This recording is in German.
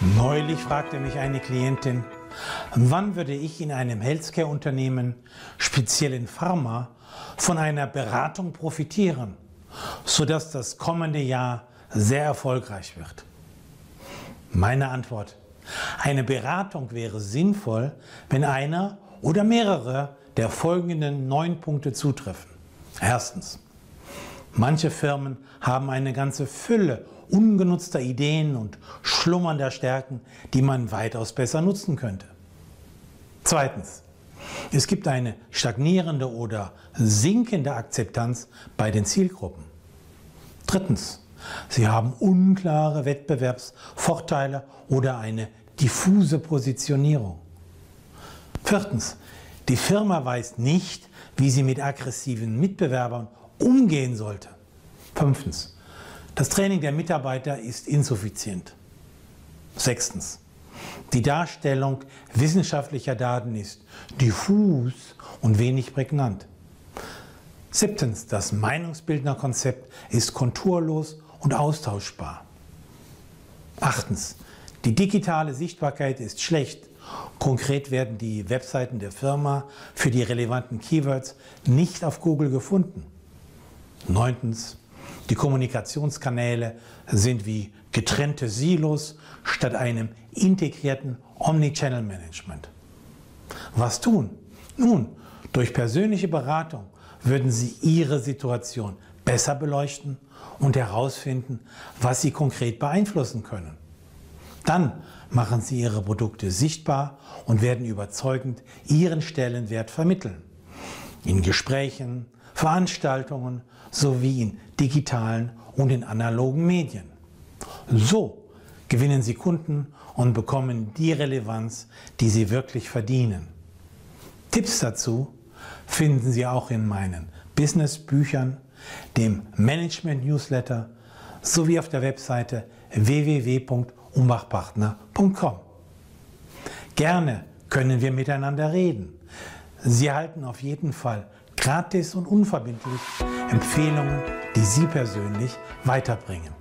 Neulich fragte mich eine Klientin, wann würde ich in einem Healthcare-Unternehmen, speziell in Pharma, von einer Beratung profitieren, sodass das kommende Jahr sehr erfolgreich wird. Meine Antwort, eine Beratung wäre sinnvoll, wenn einer oder mehrere der folgenden neun Punkte zutreffen. Erstens, manche Firmen haben eine ganze Fülle ungenutzter Ideen und schlummernder Stärken, die man weitaus besser nutzen könnte. Zweitens, es gibt eine stagnierende oder sinkende Akzeptanz bei den Zielgruppen. Drittens, sie haben unklare Wettbewerbsvorteile oder eine diffuse Positionierung. Viertens, die Firma weiß nicht, wie sie mit aggressiven Mitbewerbern umgehen sollte. Fünftens, das Training der Mitarbeiter ist insuffizient. Sechstens. Die Darstellung wissenschaftlicher Daten ist diffus und wenig prägnant. Siebtens. Das Meinungsbildnerkonzept ist konturlos und austauschbar. Achtens. Die digitale Sichtbarkeit ist schlecht. Konkret werden die Webseiten der Firma für die relevanten Keywords nicht auf Google gefunden. Neuntens. Die Kommunikationskanäle sind wie getrennte Silos statt einem integrierten Omnichannel-Management. Was tun? Nun, durch persönliche Beratung würden Sie Ihre Situation besser beleuchten und herausfinden, was Sie konkret beeinflussen können. Dann machen Sie Ihre Produkte sichtbar und werden überzeugend Ihren Stellenwert vermitteln. In Gesprächen, Veranstaltungen sowie in digitalen und in analogen Medien. So gewinnen Sie Kunden und bekommen die Relevanz, die Sie wirklich verdienen. Tipps dazu finden Sie auch in meinen Business-Büchern, dem Management-Newsletter sowie auf der Webseite www.umbachpartner.com. Gerne können wir miteinander reden. Sie erhalten auf jeden Fall gratis und unverbindlich Empfehlungen, die Sie persönlich weiterbringen.